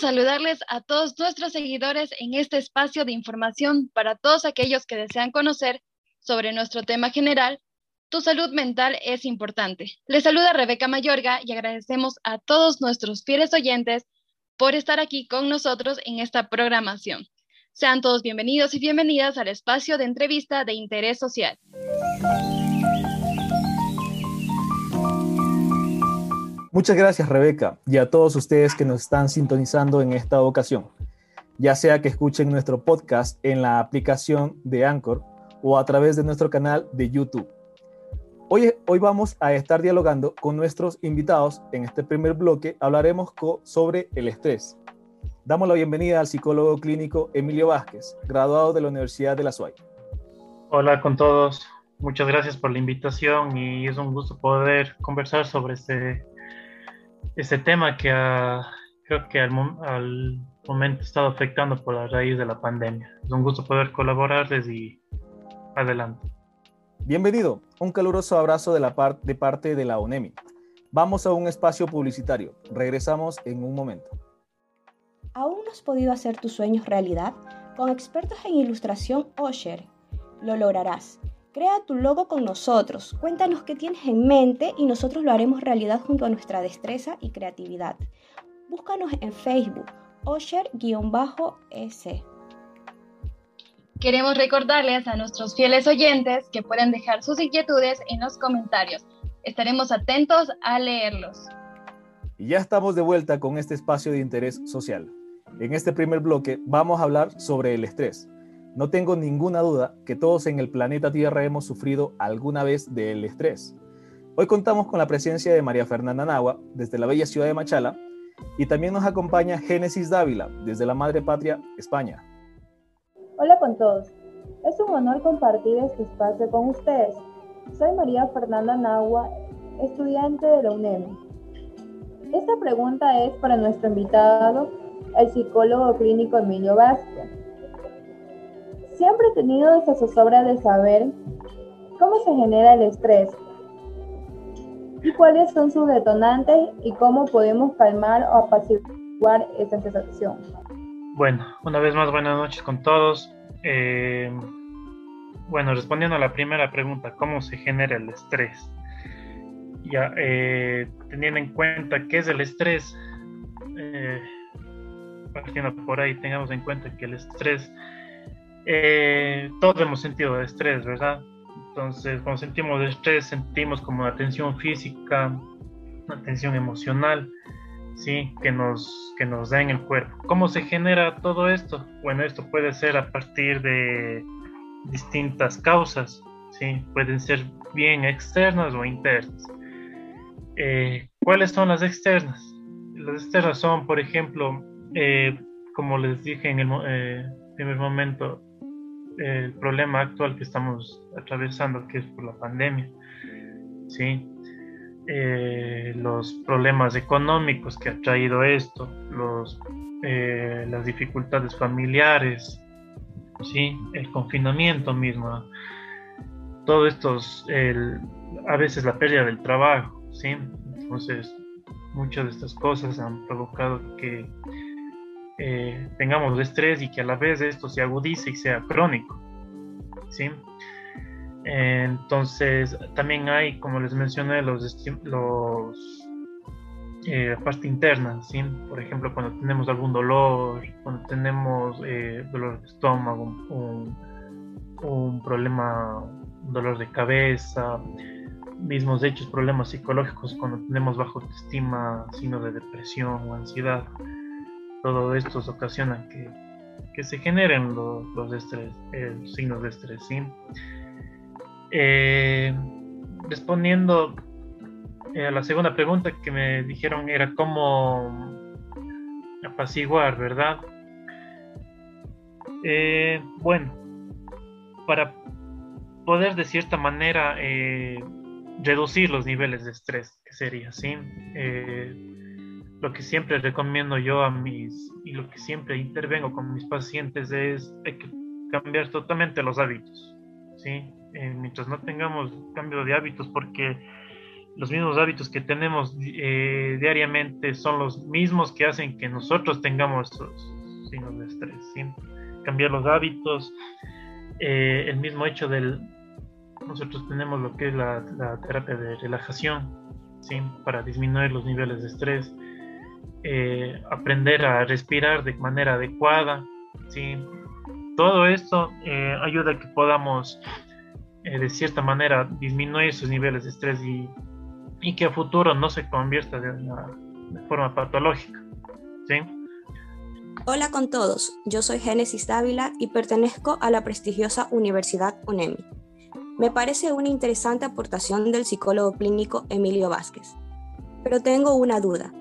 Saludarles a todos nuestros seguidores en este espacio de información para todos aquellos que desean conocer sobre nuestro tema general. Tu salud mental es importante. Les saluda Rebeca Mayorga y agradecemos a todos nuestros fieles oyentes por estar aquí con nosotros en esta programación. Sean todos bienvenidos y bienvenidas al espacio de entrevista de interés social. Muchas gracias Rebeca y a todos ustedes que nos están sintonizando en esta ocasión, ya sea que escuchen nuestro podcast en la aplicación de Anchor o a través de nuestro canal de YouTube. Hoy, hoy vamos a estar dialogando con nuestros invitados. En este primer bloque hablaremos sobre el estrés. Damos la bienvenida al psicólogo clínico Emilio Vázquez, graduado de la Universidad de la SUAY. Hola con todos, muchas gracias por la invitación y es un gusto poder conversar sobre este este tema que creo que al, momento ha estado afectando por la raíz de la pandemia. Es un gusto poder colaborar desde adelante. Bienvenido, un caluroso abrazo de, la de parte de la ONEMI. Vamos a un espacio publicitario. Regresamos en un momento. ¿Aún no has podido hacer tus sueños realidad? Con expertos en ilustración Osher, lo lograrás. Crea tu logo con nosotros, cuéntanos qué tienes en mente y nosotros lo haremos realidad junto a nuestra destreza y creatividad. Búscanos en Facebook, Osher-S. Queremos recordarles a nuestros fieles oyentes que pueden dejar sus inquietudes en los comentarios. Estaremos atentos a leerlos. Y ya estamos de vuelta con este espacio de interés social. En este primer bloque vamos a hablar sobre el estrés no tengo ninguna duda que todos en el planeta Tierra hemos sufrido alguna vez del estrés. Hoy contamos con la presencia de María Fernanda Nagua desde la bella ciudad de Machala y también nos acompaña Génesis Dávila desde la Madre Patria, España. Hola con todos. Es un honor compartir este espacio con ustedes. Soy María Fernanda Nagua, estudiante de la UNEM. Esta pregunta es para nuestro invitado, el psicólogo clínico Emilio Vázquez Siempre he tenido esa zozobra de saber cómo se genera el estrés y cuáles son sus detonantes y cómo podemos calmar o apaciguar esa sensación. Bueno, una vez más buenas noches con todos. Eh, bueno, respondiendo a la primera pregunta, ¿cómo se genera el estrés? Ya, eh, teniendo en cuenta qué es el estrés, eh, partiendo por ahí, tengamos en cuenta que el estrés eh, todos hemos sentido estrés, ¿verdad? Entonces, cuando sentimos estrés, sentimos como una tensión física, una tensión emocional, ¿sí? Que nos, que nos da en el cuerpo. ¿Cómo se genera todo esto? Bueno, esto puede ser a partir de distintas causas, ¿sí? Pueden ser bien externas o internas. Eh, ¿Cuáles son las externas? Las externas son, por ejemplo, eh, como les dije en el primer momento, el problema actual que estamos atravesando, que es por la pandemia, ¿sí? Eh, los problemas económicos que ha traído esto, los, eh, las dificultades familiares, ¿sí? el confinamiento mismo, todo esto, a veces la pérdida del trabajo, ¿sí? entonces muchas de estas cosas han provocado que eh, tengamos estrés y que a la vez esto se agudice y sea crónico. ¿sí? Entonces, también hay, como les mencioné, los, los eh, parte interna, ¿sí? Por ejemplo, cuando tenemos algún dolor, cuando tenemos eh, dolor de estómago, un, problema, un dolor de cabeza, mismos hechos, problemas psicológicos, cuando tenemos bajo autoestima, signo de depresión o ansiedad todo esto ocasiona que, se generen los, estrés, signos de estrés. ¿sí? Eh, respondiendo eh, a la segunda pregunta que me dijeron era cómo apaciguar, ¿verdad? Eh, bueno, para poder de cierta manera reducir los niveles de estrés, que sería, ¿sí? Lo que siempre recomiendo yo a mis, y lo que siempre intervengo con mis pacientes es cambiar totalmente los hábitos, ¿sí? Eh, mientras no tengamos cambio de hábitos, porque los mismos hábitos que tenemos eh, diariamente son los mismos que hacen que nosotros tengamos estos signos de estrés. ¿sí? Cambiar los hábitos, eh, el mismo hecho del... Nosotros tenemos lo que es la, terapia de relajación, ¿sí? para disminuir los niveles de estrés, eh, aprender a respirar de manera adecuada. ¿sí? Todo esto ayuda a que podamos de cierta manera disminuir sus niveles de estrés y y que a futuro no se convierta de, una, forma patológica. ¿sí? Hola con todos, yo soy Génesis Dávila y pertenezco a la prestigiosa Universidad UNEMI. Me parece una interesante aportación del psicólogo clínico Emilio Vázquez. Pero tengo una duda.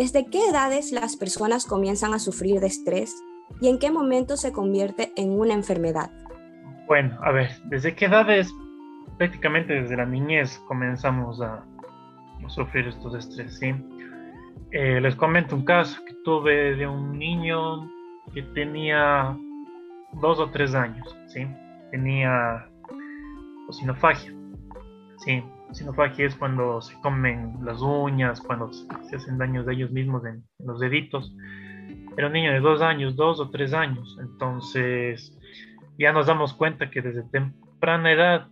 ¿Desde qué edades las personas comienzan a sufrir de estrés y en qué momento se convierte en una enfermedad? Bueno, a ver, ¿desde qué edades? Prácticamente desde la niñez comenzamos a, sufrir estos estrés. ¿sí? Eh, les comento un caso que tuve de un niño que tenía dos o tres años, ¿sí? tenía sinofagia. ¿sí? Sinofagia es cuando se comen las uñas, cuando se hacen daños de ellos mismos en, los deditos. Era un niño de dos años, dos o tres años. Entonces, ya nos damos cuenta que desde temprana edad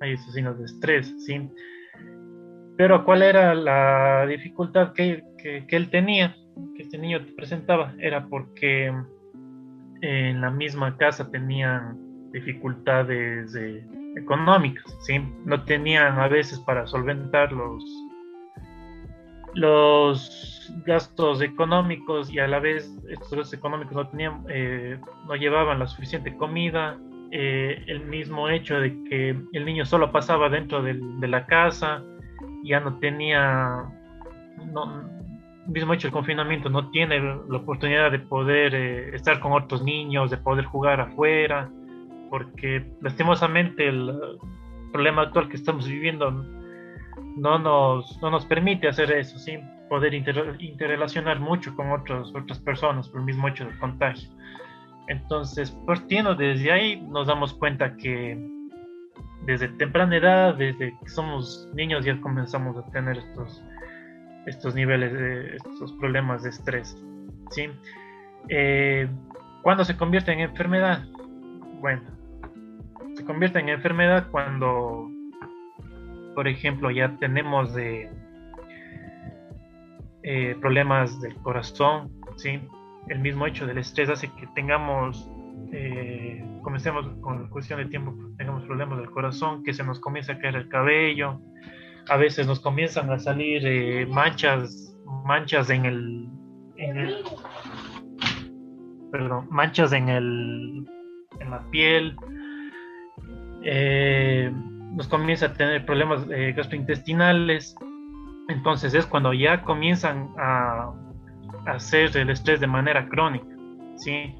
hay esos signos de estrés, ¿sí? Pero ¿cuál era la dificultad que, él tenía, que este niño presentaba? Era porque en la misma casa tenían dificultades económicas, ¿sí? No tenían a veces para solventar los, los gastos económicos y a la vez estos gastos económicos no tenían, eh, no llevaban la suficiente comida, eh, el mismo hecho de que el niño solo pasaba dentro de la casa, ya no tenía, no, mismo hecho el confinamiento, no tiene la oportunidad de poder eh, estar con otros niños, de poder jugar afuera, porque lastimosamente el problema actual que estamos viviendo no nos, no nos permite hacer eso, sin poder interrelacionar mucho con otros, otras personas por el mismo hecho del contagio. Entonces, partiendo desde ahí, nos damos cuenta que desde temprana edad, desde que somos niños ya comenzamos a tener estos, estos niveles, de, estos problemas de estrés. ¿sí? Eh, ¿Cuándo se convierte en enfermedad? Bueno, se convierte en enfermedad cuando, por ejemplo, ya tenemos de, eh, problemas del corazón, ¿sí? El mismo hecho del estrés hace que tengamos eh, comencemos con cuestión de tiempo, tengamos problemas del corazón, que se nos comienza a caer el cabello, a veces nos comienzan a salir eh, manchas, manchas en el, perdón, manchas en el, en la piel, eh, nos comienza a tener problemas gastrointestinales, entonces es cuando ya comienzan a, hacer el estrés de manera crónica, ¿sí?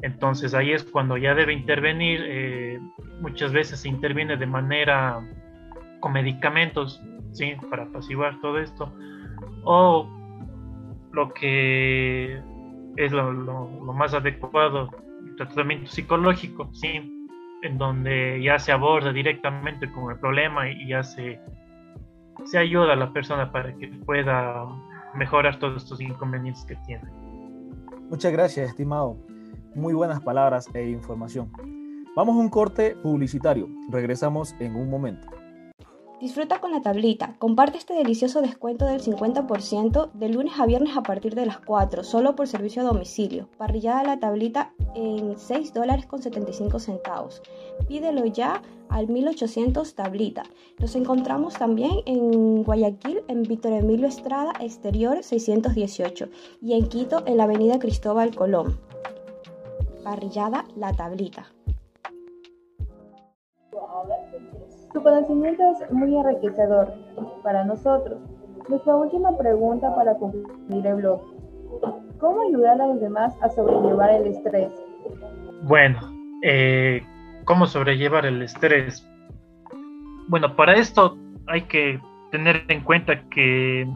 Entonces ahí es cuando ya debe intervenir, eh, muchas veces se interviene de manera con medicamentos, ¿sí? Para apaciguar todo esto. O lo que es lo, más adecuado, el tratamiento psicológico, ¿sí? En donde ya se aborda directamente con el problema y ya se, se ayuda a la persona para que pueda mejorar todos estos inconvenientes que tiene. Muchas gracias, estimado muy buenas palabras e información. Vamos a un corte publicitario. Regresamos en un momento. Disfruta con la tablita. Comparte este delicioso descuento del 50% de lunes a viernes a partir de las 4, solo por servicio a domicilio. Parrillada la tablita en 6 dólares con 75 centavos. Pídelo ya al 1800 tablita. Nos encontramos también en Guayaquil, en Víctor Emilio Estrada, exterior 618, y en Quito, en la avenida Cristóbal Colón parrillada La Tablita. Su conocimiento es muy enriquecedor para nosotros. Nuestra última pregunta para concluir el blog. ¿Cómo ayudar a los demás a sobrellevar el estrés? Bueno, eh, ¿cómo sobrellevar el estrés? Bueno, para esto hay que tener en cuenta que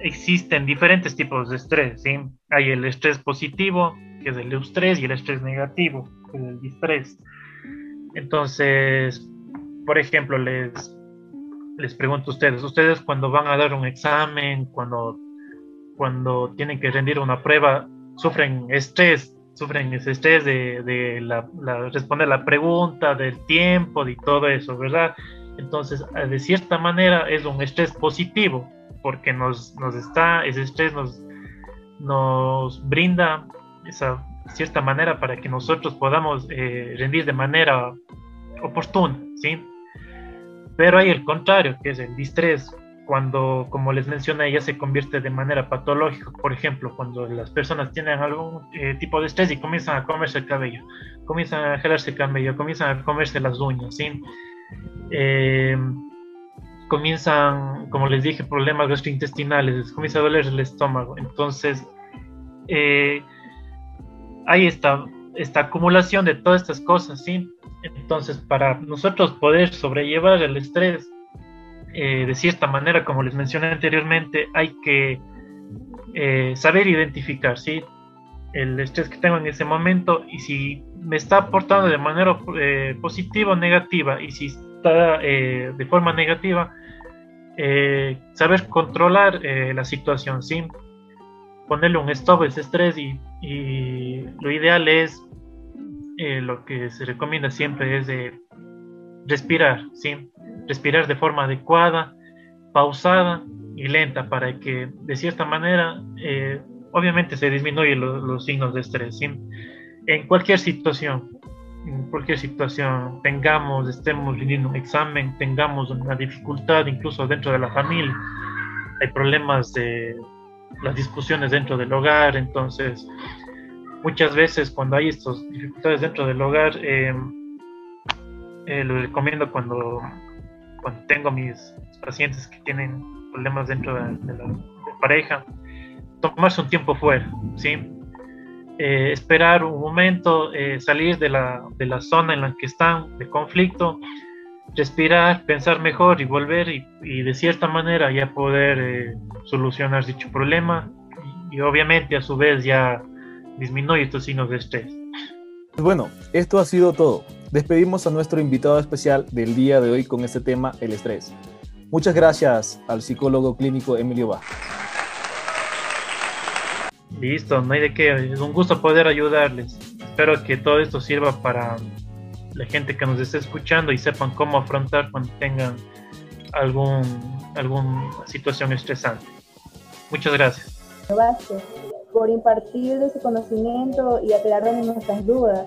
existen diferentes tipos de estrés. ¿sí? Hay el estrés positivo, que es el eustrés, y el estrés negativo, que es el distrés. Entonces, por ejemplo, les, les pregunto a ustedes, ustedes cuando van a dar un examen, cuando, cuando tienen que rendir una prueba, sufren estrés, sufren ese estrés de, de la, responder la pregunta, del tiempo, y todo eso, ¿verdad? Entonces, de cierta manera es un estrés positivo, porque nos, nos está, ese estrés nos, nos brinda esa cierta manera para que nosotros podamos eh, rendir de manera oportuna, ¿sí? Pero hay el contrario, que es el distrés, cuando, como les mencioné, ya se convierte de manera patológica, por ejemplo, cuando las personas tienen algún eh, tipo de estrés y comienzan a comerse el cabello, comienzan a jalarse el cabello, comienzan a comerse las uñas. Eh, comienzan, como les dije, problemas gastrointestinales, comienza a doler el estómago. Entonces, eh, hay esta, esta acumulación de todas estas cosas, ¿sí? Entonces, para nosotros poder sobrellevar el estrés eh, de cierta manera, como les mencioné anteriormente, hay que eh, saber identificar, ¿sí? El estrés que tengo en ese momento y si me está aportando de manera eh, positiva o negativa y si está de forma negativa, saber controlar la situación, ¿sí? Ponerle un stop a ese estrés y, y lo ideal es eh, lo que se recomienda siempre es de respirar, ¿sí? Respirar de forma adecuada, pausada y lenta para que de cierta manera, eh, obviamente se disminuyen los signos de estrés, ¿sí? En cualquier situación, en cualquier situación, tengamos, estemos rindiendo un examen, tengamos una dificultad incluso dentro de la familia, hay problemas de las discusiones dentro del hogar, entonces muchas veces cuando hay estas dificultades dentro del hogar, eh, eh, lo recomiendo cuando, cuando tengo mis pacientes que tienen problemas dentro de, la pareja, tomarse un tiempo fuera, ¿sí? Eh, esperar un momento, salir de la, de la, zona en la que están de conflicto, respirar, pensar mejor y volver y, y de cierta manera ya poder solucionar dicho problema y, y obviamente a su vez ya disminuye estos signos de estrés. Bueno, esto ha sido todo. Despedimos a nuestro invitado especial del día de hoy con este tema, el estrés. Muchas gracias al psicólogo clínico Emilio Vázquez. Listo, no hay de qué. Es un gusto poder ayudarles. Espero que todo esto sirva para la gente que nos esté escuchando y sepan cómo afrontar cuando tengan algún, alguna situación estresante. Muchas gracias por impartir de su conocimiento y aclararnos nuestras dudas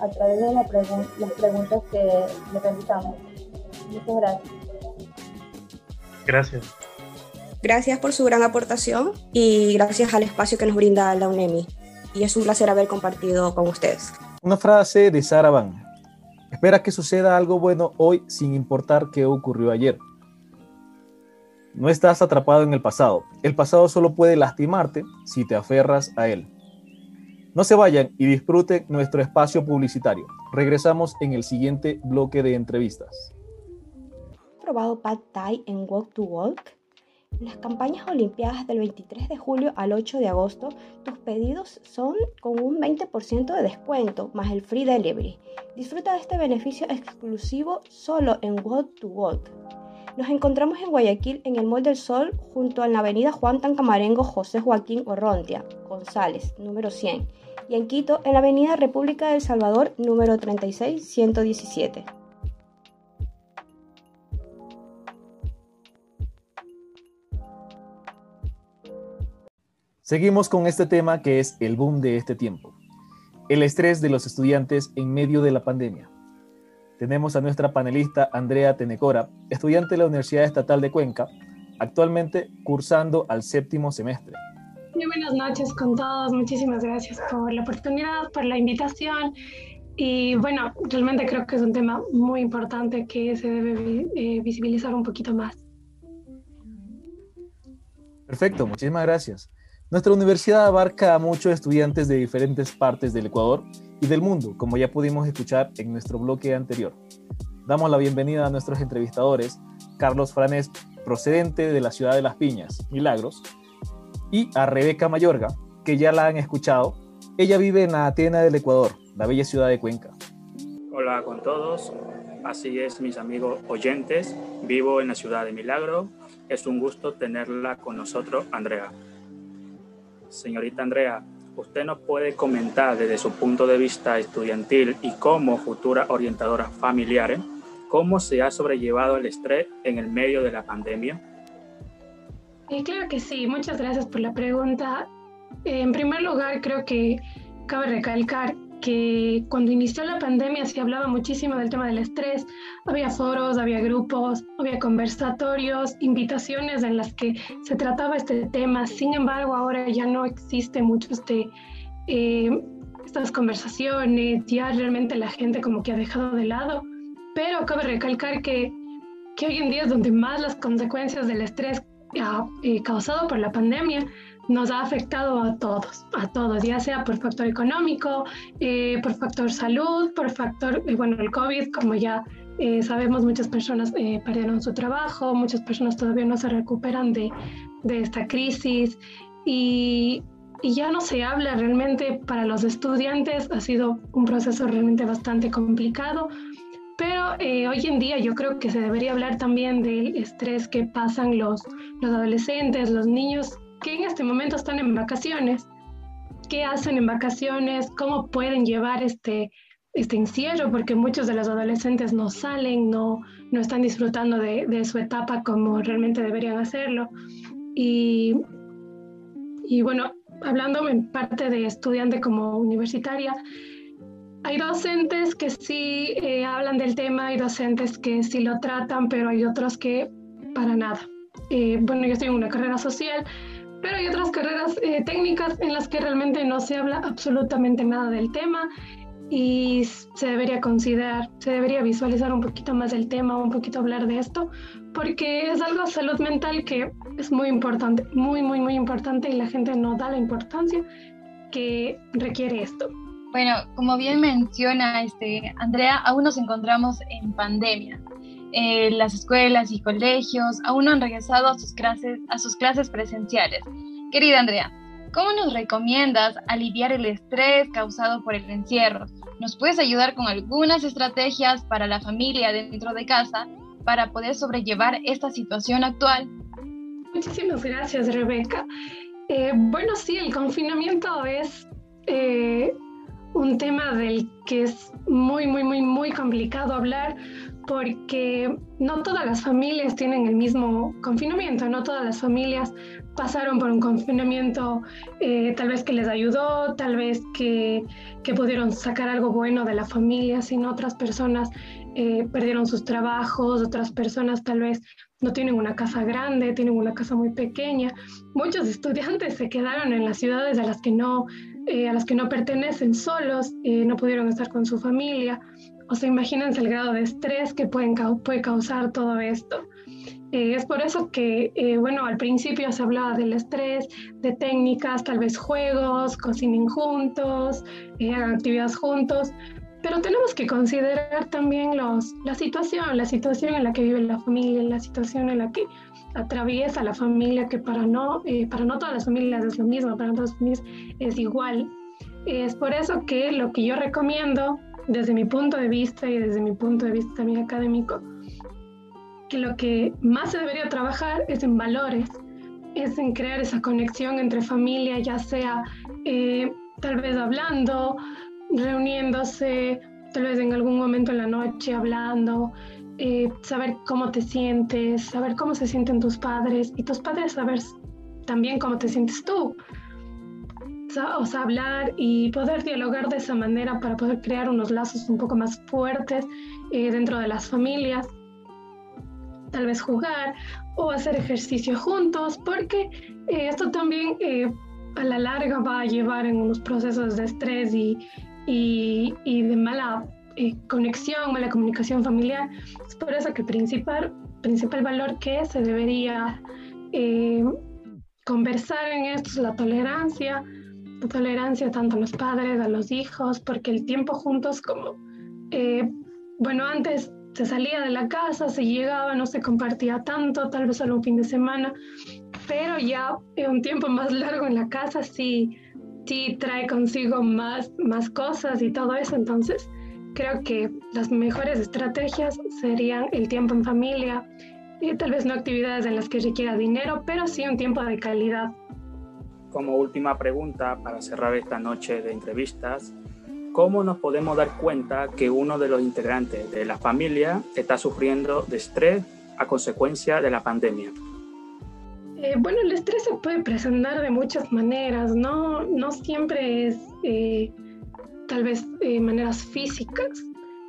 a través de las preguntas que le realizamos. Muchas gracias. Gracias. Gracias por su gran aportación y gracias al espacio que nos brinda la UNEMI. Y es un placer haber compartido con ustedes. Una frase de Sara Van. Espera que suceda algo bueno hoy sin importar qué ocurrió ayer. No estás atrapado en el pasado. El pasado solo puede lastimarte si te aferras a él. No se vayan y disfruten nuestro espacio publicitario. Regresamos en el siguiente bloque de entrevistas. ¿Probado Pad Thai en Walk to Walk? Las campañas olimpiadas del 23 de julio al 8 de agosto, tus pedidos son con un 20% de descuento, más el free delivery. Disfruta de este beneficio exclusivo solo en Walk to Walk. Nos encontramos en Guayaquil, en el Mall del Sol, junto a la avenida Juan Tancamarengo José Joaquín Orrontia, González, número 100, y en Quito, en la avenida República del Salvador, número 36117. Seguimos con este tema que es el boom de este tiempo, el estrés de los estudiantes en medio de la pandemia tenemos a nuestra panelista Andrea Tenecora, estudiante de la Universidad Estatal de Cuenca, actualmente cursando al séptimo semestre. Muy buenas noches con todos, muchísimas gracias por la oportunidad, por la invitación. Y bueno, realmente creo que es un tema muy importante que se debe eh, visibilizar un poquito más. Perfecto, muchísimas gracias. Nuestra universidad abarca a muchos estudiantes de diferentes partes del Ecuador y del mundo, como ya pudimos escuchar en nuestro bloque anterior. Damos la bienvenida a nuestros entrevistadores, Carlos Franés, procedente de la ciudad de Las Piñas, Milagros, y a Rebeca Mayorga, que ya la han escuchado. Ella vive en Atena del Ecuador, la bella ciudad de Cuenca. Hola con todos, Así es, mis amigos oyentes. Vivo en la ciudad de Milagro. Es un gusto tenerla con nosotros, Andrea. Señorita Andrea, ¿usted nos puede comentar desde su punto de vista estudiantil y como futura orientadora familiar cómo se ha sobrellevado el estrés en el medio de la pandemia? Eh, claro que sí, muchas gracias por la pregunta. Eh, en primer lugar, creo que cabe recalcar que cuando inició la pandemia se hablaba muchísimo del tema del estrés, había foros, había grupos, había conversatorios, invitaciones en las que se trataba este tema, sin embargo ahora ya no existe mucho este, eh, estas conversaciones, ya realmente la gente como que ha dejado de lado, pero cabe recalcar que, que hoy en día es donde más las consecuencias del estrés ha eh, causado por la pandemia nos ha afectado a todos, a todos, ya sea por factor económico, eh, por factor salud, por factor, eh, bueno, el COVID, como ya eh, sabemos, muchas personas perdieron su trabajo, muchas personas todavía no se recuperan de, de esta crisis y, y, ya no se habla realmente para los estudiantes, ha sido un proceso realmente bastante complicado. Pero hoy en día yo creo que se debería hablar también del estrés que pasan los, los adolescentes, los niños que en este momento están en vacaciones. ¿Qué hacen en vacaciones? ¿Cómo pueden llevar este, este encierro? Porque muchos de los adolescentes no salen, no, no están disfrutando de, de su etapa como realmente deberían hacerlo. Y, y bueno, hablando en parte de estudiante como universitaria, hay docentes que sí eh, hablan del tema, hay docentes que sí lo tratan, pero hay otros que para nada. Eh, bueno, yo estoy en una carrera social, pero hay otras carreras eh, técnicas en las que realmente no se habla absolutamente nada del tema y se debería considerar, se debería visualizar un poquito más el tema, un poquito hablar de esto, porque es algo salud mental que es muy importante, muy, muy, muy importante y la gente no da la importancia que requiere esto. Bueno, como bien menciona este, Andrea, aún nos encontramos en pandemia. Eh, las escuelas y colegios aún no han regresado a sus, clases, a sus clases presenciales. Querida Andrea, ¿cómo nos recomiendas aliviar el estrés causado por el encierro? ¿Nos puedes ayudar con algunas estrategias para la familia dentro de casa para poder sobrellevar esta situación actual? Muchísimas gracias, Rebeca. Eh, bueno, sí, el confinamiento es eh, un tema del que es muy, muy, muy, muy complicado hablar porque no todas las familias tienen el mismo confinamiento, no todas las familias pasaron por un confinamiento eh, tal vez que les ayudó, tal vez que, que, pudieron sacar algo bueno de la familia, sino otras personas eh, perdieron sus trabajos, otras personas tal vez no tienen una casa grande, tienen una casa muy pequeña. Muchos estudiantes se quedaron en las ciudades a las que no, eh, a las que no pertenecen solos, no pudieron estar con su familia. O sea, imagínense el grado de estrés que pueden, puede causar todo esto. Eh, es por eso que, eh, bueno, al principio se hablaba del estrés, de técnicas, tal vez juegos, cocinen juntos, eh, hagan actividades juntos, pero tenemos que considerar también los, la situación, la situación en la que vive la familia, la situación en la que atraviesa la familia, que para no, para no todas las familias es lo mismo, para todas las familias es igual. Es por eso que lo que yo recomiendo desde mi punto de vista y desde mi punto de vista también académico, que lo que más se debería trabajar es en valores, es en crear esa conexión entre familia, ya sea eh, tal vez hablando, reuniéndose, tal vez en algún momento en la noche hablando, eh, saber cómo te sientes, saber cómo se sienten tus padres y tus padres saber también cómo te sientes tú o sea, hablar y poder dialogar de esa manera para poder crear unos lazos un poco más fuertes eh, dentro de las familias. Tal vez jugar o hacer ejercicio juntos, porque eh, esto también eh, a la larga va a llevar en unos procesos de estrés y, y, y de mala conexión, mala comunicación familiar. Es por eso que el principal, principal valor que se debería conversar en esto es la tolerancia, tolerancia tanto a los padres, a los hijos, porque el tiempo juntos como, eh, bueno, antes se salía de la casa, se llegaba, no se compartía tanto, tal vez solo un fin de semana, pero ya un tiempo más largo en la casa sí, sí trae consigo más, más cosas y todo eso, entonces creo que las mejores estrategias serían el tiempo en familia, y tal vez no actividades en las que requiera dinero, pero sí un tiempo de calidad. Como última pregunta para cerrar esta noche de entrevistas, ¿cómo nos podemos dar cuenta que uno de los integrantes de la familia está sufriendo de estrés a consecuencia de la pandemia? Eh, bueno, el estrés se puede presentar de muchas maneras, no, no siempre es eh, tal vez eh, maneras físicas,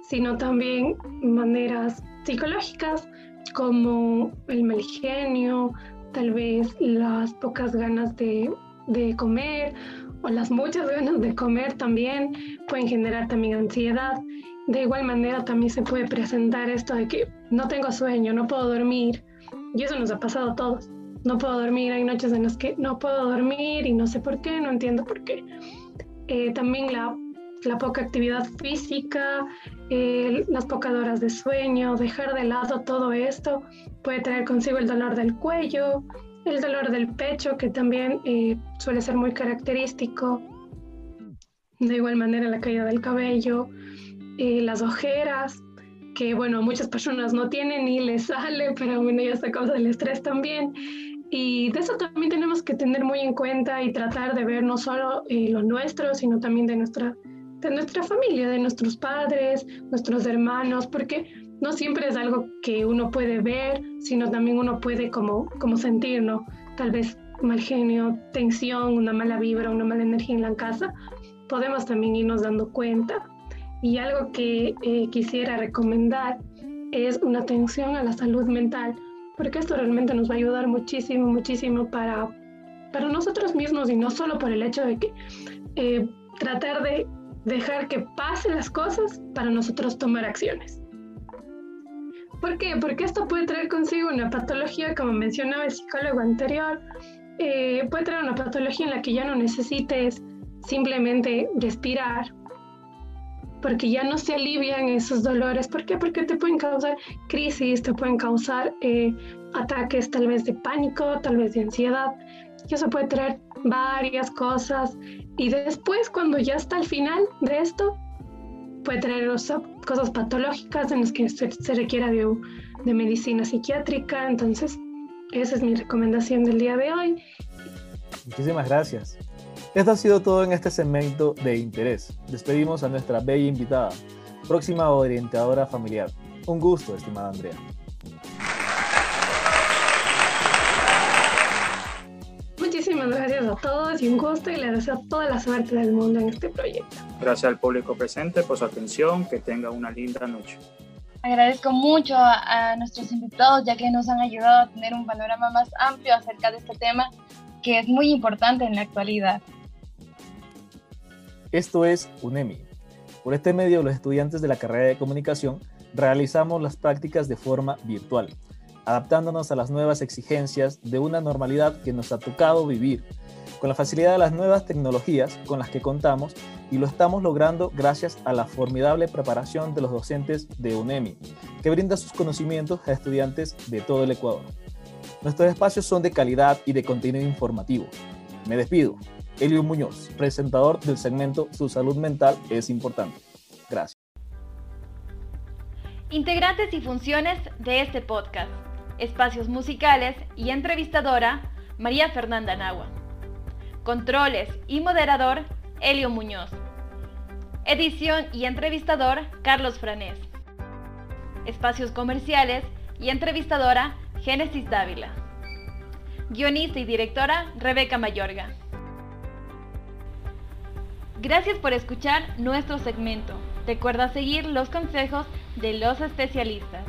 sino también maneras psicológicas como el mal genio, tal vez las pocas ganas de, de comer o las muchas ganas de comer también pueden generar también ansiedad. De igual manera también se puede presentar esto de que no tengo sueño, no puedo dormir. Y eso nos ha pasado a todos. No puedo dormir, hay noches en las que no puedo dormir y no sé por qué, no entiendo por qué. Eh, también la la poca actividad física, las pocas horas de sueño, dejar de lado todo esto puede traer consigo el dolor del cuello, el dolor del pecho, que también eh, suele ser muy característico. De igual manera la caída del cabello, eh, las ojeras, que bueno, muchas personas no tienen y les sale, pero bueno, ya está causa del estrés también. Y de eso también tenemos que tener muy en cuenta y tratar de ver no solo eh, lo nuestro, sino también de nuestra de nuestra familia, de nuestros padres, nuestros hermanos, porque no siempre es algo que uno puede ver, sino también uno puede como, como sentir, ¿no? Tal vez mal genio, tensión, una mala vibra, una mala energía en la casa, podemos también irnos dando cuenta. Y algo que eh, quisiera recomendar es una atención a la salud mental, porque esto realmente nos va a ayudar muchísimo, muchísimo para, para nosotros mismos y no solo por el hecho de que eh, tratar de dejar que pasen las cosas para nosotros tomar acciones. ¿Por qué? Porque esto puede traer consigo una patología, como mencionaba el psicólogo anterior, eh, puede traer una patología en la que ya no necesites simplemente respirar, porque ya no se alivian esos dolores. ¿Por qué? Porque te pueden causar crisis, te pueden causar eh, ataques tal vez de pánico, tal vez de ansiedad, y eso puede traer varias cosas y después cuando ya está al final de esto puede traer cosas patológicas en las que se, requiera de, de medicina psiquiátrica. Entonces esa es mi recomendación del día de hoy. Muchísimas gracias. Esto ha sido todo en este segmento de interés. Despedimos a nuestra bella invitada próxima orientadora familiar. Un gusto estimada Andrea. Muchísimas gracias a todos y un gusto y les deseo toda la suerte del mundo en este proyecto. Gracias al público presente por su atención, que tenga una linda noche. Agradezco mucho a, nuestros invitados ya que nos han ayudado a tener un panorama más amplio acerca de este tema que es muy importante en la actualidad. Esto es UNEMI. Por este medio, los estudiantes de la carrera de comunicación realizamos las prácticas de forma virtual adaptándonos a las nuevas exigencias de una normalidad que nos ha tocado vivir, con la facilidad de las nuevas tecnologías con las que contamos y lo estamos logrando gracias a la formidable preparación de los docentes de UNEMI, que brinda sus conocimientos a estudiantes de todo el Ecuador. Nuestros espacios son de calidad y de contenido informativo. Me despido. Elio Muñoz, presentador del segmento Su salud mental es importante. Gracias. Integrantes y funciones de este podcast espacios musicales y entrevistadora María Fernanda Nagua. Controles y moderador Helio Muñoz. Edición y entrevistador Carlos Franés. Espacios comerciales y entrevistadora Génesis Dávila. Guionista y directora Rebeca Mayorga. Gracias por escuchar nuestro segmento. Recuerda seguir los consejos de los especialistas.